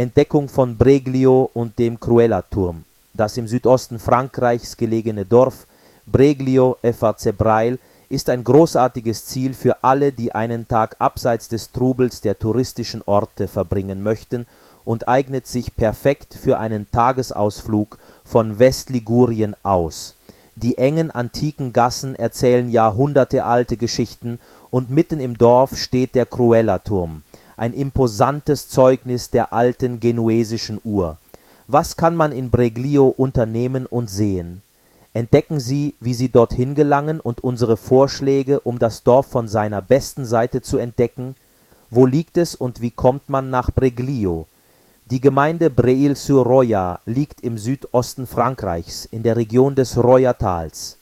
Entdeckung von Breglio und dem Cruella-Turm. Das im Südosten Frankreichs gelegene Dorf Breglio-Effazebrail ist ein großartiges Ziel für alle, die einen Tag abseits des Trubels der touristischen Orte verbringen möchten und eignet sich perfekt für einen Tagesausflug von Westligurien aus. Die engen antiken Gassen erzählen jahrhundertealte Geschichten und mitten im Dorf steht der Cruella-Turm ein imposantes Zeugnis der alten genuesischen Uhr. Was kann man in Breglio unternehmen und sehen? Entdecken Sie, wie Sie dorthin gelangen und unsere Vorschläge, um das Dorf von seiner besten Seite zu entdecken. Wo liegt es und wie kommt man nach Breglio? Die Gemeinde Breil-sur-Roya liegt im Südosten Frankreichs in der Region des Roya-Tals.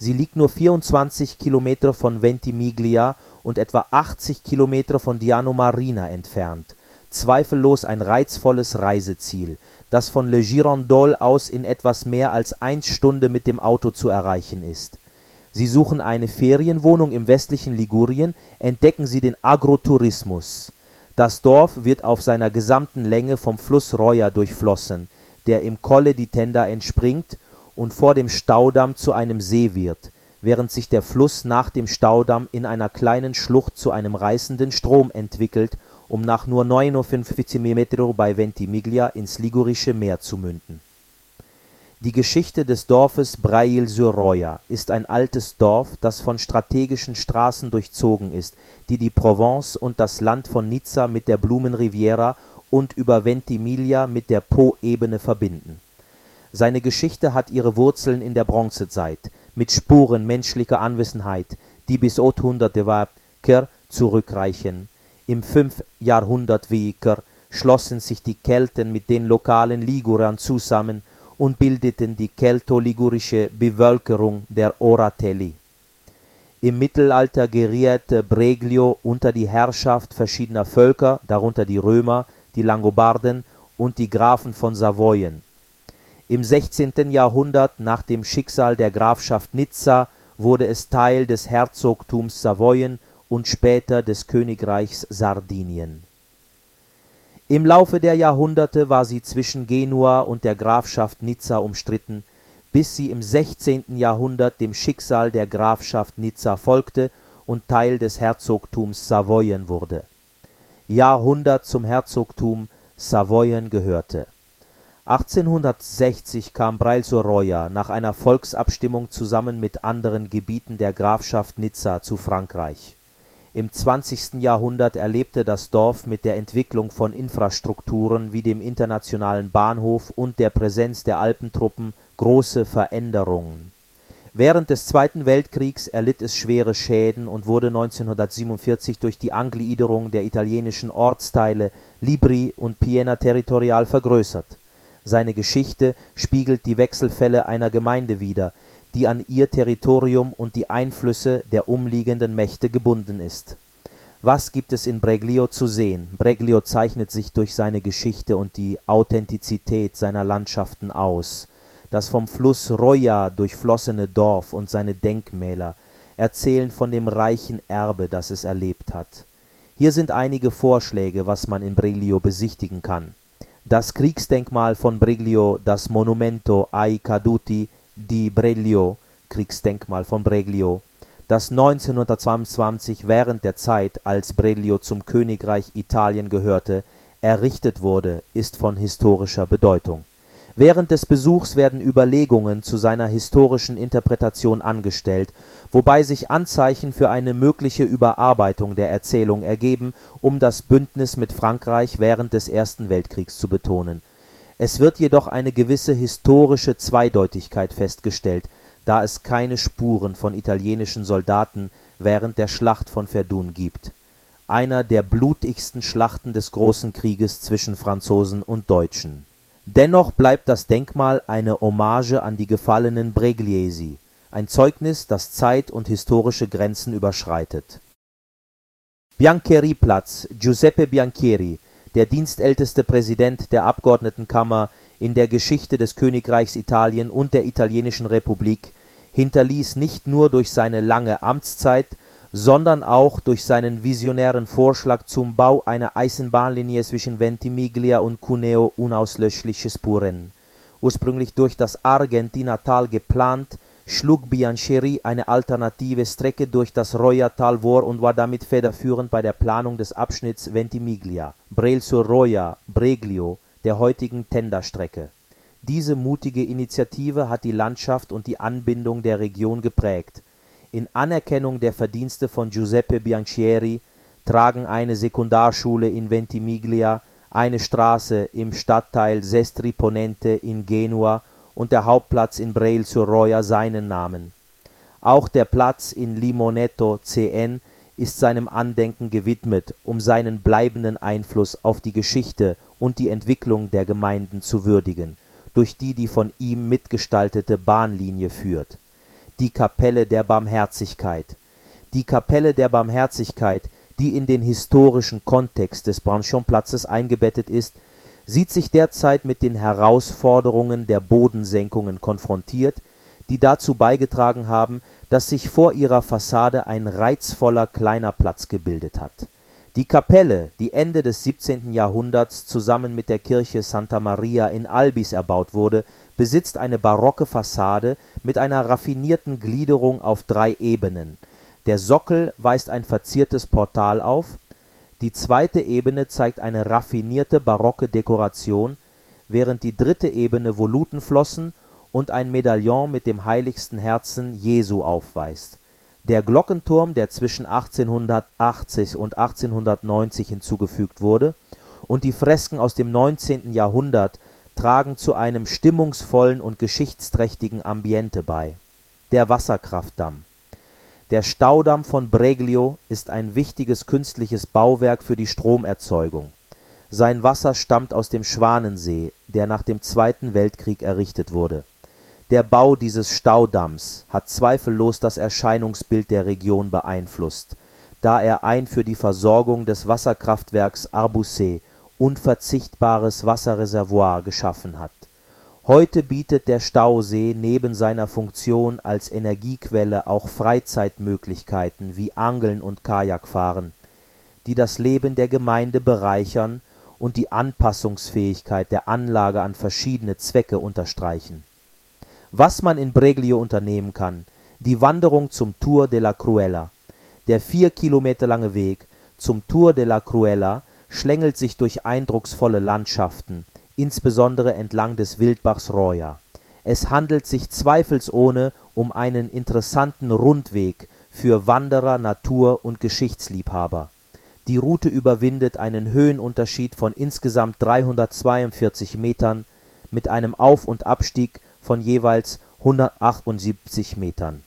Sie liegt nur 24 Kilometer von Ventimiglia und etwa 80 Kilometer von Diano Marina entfernt, zweifellos ein reizvolles Reiseziel, das von Le Girandol aus in etwas mehr als 1 Stunde mit dem Auto zu erreichen ist. Sie suchen eine Ferienwohnung im westlichen Ligurien, entdecken Sie den Agrotourismus. Das Dorf wird auf seiner gesamten Länge vom Fluss Roya durchflossen, der im Colle di Tenda entspringt und vor dem Staudamm zu einem See wird während sich der Fluss nach dem Staudamm in einer kleinen Schlucht zu einem reißenden Strom entwickelt, um nach nur 59 mm bei Ventimiglia ins Ligurische Meer zu münden. Die Geschichte des Dorfes Breil-sur-Roya ist ein altes Dorf, das von strategischen Straßen durchzogen ist, die die Provence und das Land von Nizza mit der Blumenriviera und über Ventimiglia mit der Po-Ebene verbinden. Seine Geschichte hat ihre Wurzeln in der Bronzezeit mit Spuren menschlicher Anwesenheit, die bis 800 v. zurückreichen. Im 5. Jahrhundert v. schlossen sich die Kelten mit den lokalen Ligurern zusammen und bildeten die kelto-ligurische Bevölkerung der Oratelli. Im Mittelalter geriet Breglio unter die Herrschaft verschiedener Völker, darunter die Römer, die Langobarden und die Grafen von Savoyen im 16. Jahrhundert nach dem Schicksal der Grafschaft Nizza wurde es Teil des Herzogtums Savoyen und später des Königreichs Sardinien. Im Laufe der Jahrhunderte war sie zwischen Genua und der Grafschaft Nizza umstritten, bis sie im 16. Jahrhundert dem Schicksal der Grafschaft Nizza folgte und Teil des Herzogtums Savoyen wurde. Jahrhundert zum Herzogtum Savoyen gehörte 1860 kam Breil-sur-Roya nach einer Volksabstimmung zusammen mit anderen Gebieten der Grafschaft Nizza zu Frankreich. Im 20. Jahrhundert erlebte das Dorf mit der Entwicklung von Infrastrukturen wie dem internationalen Bahnhof und der Präsenz der Alpentruppen große Veränderungen. Während des Zweiten Weltkriegs erlitt es schwere Schäden und wurde 1947 durch die Angliederung der italienischen Ortsteile Libri und Piena territorial vergrößert seine Geschichte spiegelt die Wechselfälle einer Gemeinde wider, die an ihr Territorium und die Einflüsse der umliegenden Mächte gebunden ist. Was gibt es in Breglio zu sehen? Breglio zeichnet sich durch seine Geschichte und die Authentizität seiner Landschaften aus. Das vom Fluss Roya durchflossene Dorf und seine Denkmäler erzählen von dem reichen Erbe, das es erlebt hat. Hier sind einige Vorschläge, was man in Breglio besichtigen kann das Kriegsdenkmal von Breglio, das Monumento ai Caduti di Breglio (Kriegsdenkmal von Breglio), das 1922 während der Zeit, als Breglio zum Königreich Italien gehörte, errichtet wurde, ist von historischer Bedeutung Während des Besuchs werden Überlegungen zu seiner historischen Interpretation angestellt, wobei sich Anzeichen für eine mögliche Überarbeitung der Erzählung ergeben, um das Bündnis mit Frankreich während des Ersten Weltkriegs zu betonen. Es wird jedoch eine gewisse historische Zweideutigkeit festgestellt, da es keine Spuren von italienischen Soldaten während der Schlacht von Verdun gibt, einer der blutigsten Schlachten des Großen Krieges zwischen Franzosen und Deutschen Dennoch bleibt das Denkmal eine Hommage an die gefallenen Bregliesi, ein Zeugnis, das Zeit und historische Grenzen überschreitet. Biancheri-Platz Giuseppe Biancheri, der dienstälteste Präsident der Abgeordnetenkammer in der Geschichte des Königreichs Italien und der italienischen Republik, hinterließ nicht nur durch seine lange Amtszeit sondern auch durch seinen visionären Vorschlag zum Bau einer Eisenbahnlinie zwischen Ventimiglia und Cuneo unauslöschliche Spuren. Ursprünglich durch das Argentinatal geplant, schlug Biancheri eine alternative Strecke durch das Roya-Tal vor und war damit federführend bei der Planung des Abschnitts Ventimiglia Breil sur Roya Breglio der heutigen Tenda-Strecke. Diese mutige Initiative hat die Landschaft und die Anbindung der Region geprägt. In Anerkennung der Verdienste von Giuseppe Bianchieri tragen eine Sekundarschule in Ventimiglia, eine Straße im Stadtteil Sestri Ponente in Genua und der Hauptplatz in Breil sur Roya seinen Namen. Auch der Platz in Limoneto CN ist seinem Andenken gewidmet, um seinen bleibenden Einfluss auf die Geschichte und die Entwicklung der Gemeinden zu würdigen, durch die die von ihm mitgestaltete Bahnlinie führt. Die Kapelle der Barmherzigkeit. Die Kapelle der Barmherzigkeit, die in den historischen Kontext des Branchenplatzes eingebettet ist, sieht sich derzeit mit den Herausforderungen der Bodensenkungen konfrontiert, die dazu beigetragen haben, dass sich vor ihrer Fassade ein reizvoller kleiner Platz gebildet hat. Die Kapelle, die Ende des 17. Jahrhunderts zusammen mit der Kirche Santa Maria in Albis erbaut wurde, besitzt eine barocke Fassade mit einer raffinierten Gliederung auf drei Ebenen. Der Sockel weist ein verziertes Portal auf, die zweite Ebene zeigt eine raffinierte barocke Dekoration, während die dritte Ebene Volutenflossen und ein Medaillon mit dem Heiligsten Herzen Jesu aufweist. Der Glockenturm, der zwischen 1880 und 1890 hinzugefügt wurde, und die Fresken aus dem 19. Jahrhundert tragen zu einem stimmungsvollen und geschichtsträchtigen Ambiente bei. Der Wasserkraftdamm der Staudamm von Breglio ist ein wichtiges künstliches Bauwerk für die Stromerzeugung. Sein Wasser stammt aus dem Schwanensee, der nach dem Zweiten Weltkrieg errichtet wurde. Der Bau dieses Staudamms hat zweifellos das Erscheinungsbild der Region beeinflusst, da er ein für die Versorgung des Wasserkraftwerks Arbousset unverzichtbares Wasserreservoir geschaffen hat Heute bietet der Stausee neben seiner Funktion als Energiequelle auch Freizeitmöglichkeiten wie Angeln und Kajakfahren, die das Leben der Gemeinde bereichern und die Anpassungsfähigkeit der Anlage an verschiedene Zwecke unterstreichen. Was man in Breglio unternehmen kann: die Wanderung zum Tour de la Cruella. Der vier Kilometer lange Weg zum Tour de la Cruella schlängelt sich durch eindrucksvolle Landschaften insbesondere entlang des Wildbachs Roya. Es handelt sich zweifelsohne um einen interessanten Rundweg für Wanderer, Natur und Geschichtsliebhaber. Die Route überwindet einen Höhenunterschied von insgesamt 342 Metern mit einem Auf und Abstieg von jeweils 178 Metern.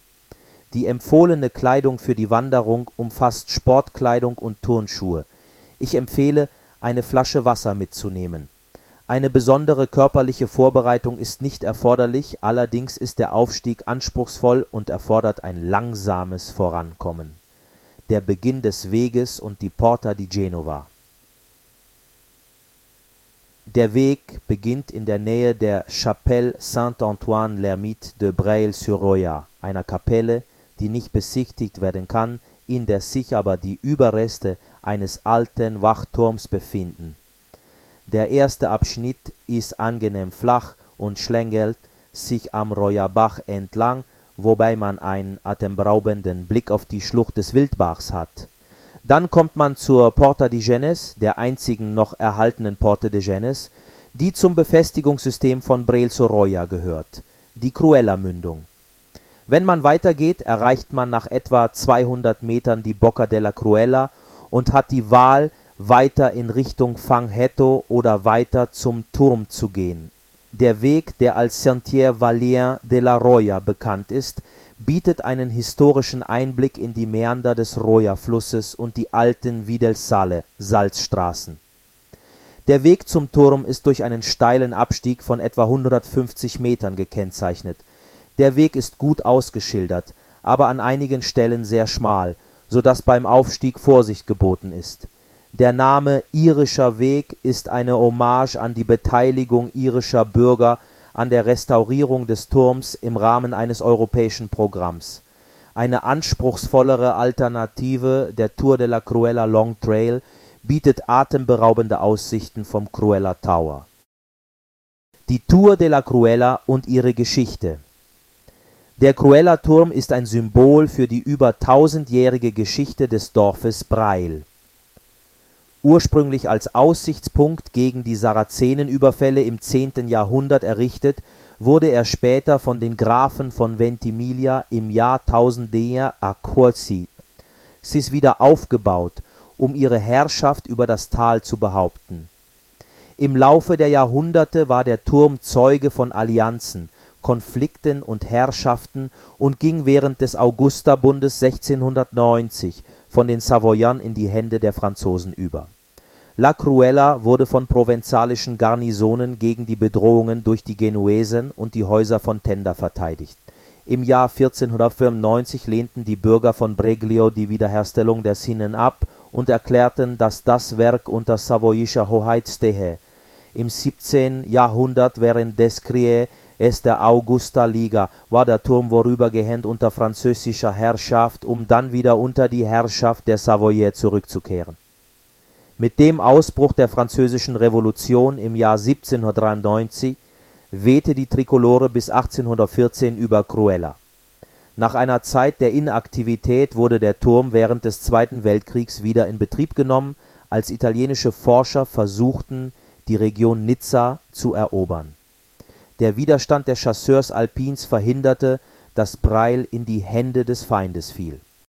Die empfohlene Kleidung für die Wanderung umfasst Sportkleidung und Turnschuhe. Ich empfehle, eine Flasche Wasser mitzunehmen eine besondere körperliche Vorbereitung ist nicht erforderlich, allerdings ist der Aufstieg anspruchsvoll und erfordert ein langsames Vorankommen. Der Beginn des Weges und die Porta di Genova Der Weg beginnt in der Nähe der Chapelle Saint-Antoine-l'Ermite de Breil-sur-Roya, einer Kapelle, die nicht besichtigt werden kann, in der sich aber die Überreste eines alten Wachturms befinden der erste Abschnitt ist angenehm flach und schlängelt sich am Roya-Bach entlang, wobei man einen atemberaubenden Blick auf die Schlucht des Wildbachs hat. Dann kommt man zur Porta di Genes, der einzigen noch erhaltenen Porte de Genes, die zum Befestigungssystem von Breil-sur-Roya gehört, die Cruella-Mündung. Wenn man weitergeht, erreicht man nach etwa 200 Metern die Bocca della Cruella und hat die Wahl weiter in Richtung Fanghetto oder weiter zum Turm zu gehen. Der Weg, der als Sentier Valien de la Roya bekannt ist, bietet einen historischen Einblick in die Mäander des Roya-Flusses und die alten Videlsale (Salzstraßen). Der Weg zum Turm ist durch einen steilen Abstieg von etwa 150 Metern gekennzeichnet. Der Weg ist gut ausgeschildert, aber an einigen Stellen sehr schmal, so dass beim Aufstieg Vorsicht geboten ist der Name Irischer Weg ist eine Hommage an die Beteiligung irischer Bürger an der Restaurierung des Turms im Rahmen eines europäischen Programms. eine anspruchsvollere Alternative, der Tour de la Cruella Long Trail, bietet atemberaubende Aussichten vom Cruella Tower. Die Tour de la Cruella und ihre Geschichte Der Cruella-Turm ist ein Symbol für die über tausendjährige Geschichte des Dorfes Breil. Ursprünglich als Aussichtspunkt gegen die Sarazenenüberfälle im 10. Jahrhundert errichtet wurde er später von den Grafen von Ventimiglia im Jahr 1000 accorsi wieder aufgebaut, um ihre Herrschaft über das Tal zu behaupten. Im Laufe der Jahrhunderte war der Turm Zeuge von Allianzen, Konflikten und Herrschaften und ging während des Augusterbundes 1690 von den Savoyern in die Hände der Franzosen über La Cruella wurde von provenzalischen Garnisonen gegen die Bedrohungen durch die Genuesen und die Häuser von Tenda verteidigt. Im Jahr 1495 lehnten die Bürger von Breglio die Wiederherstellung der Sinnen ab und erklärten, dass das Werk unter savoyischer Hoheit stehe. Im 17. Jahrhundert während des Der Augusta-Liga war der Turm vorübergehend unter französischer Herrschaft, um dann wieder unter die Herrschaft der Savoyer zurückzukehren mit dem Ausbruch der Französischen Revolution im Jahr 1793 wehte die Trikolore bis 1814 über Cruella. Nach einer Zeit der Inaktivität wurde der Turm während des Zweiten Weltkriegs wieder in Betrieb genommen, als italienische Forscher versuchten, die Region Nizza zu erobern. Der Widerstand der Chasseurs Alpins verhinderte, dass Breil in die Hände des Feindes fiel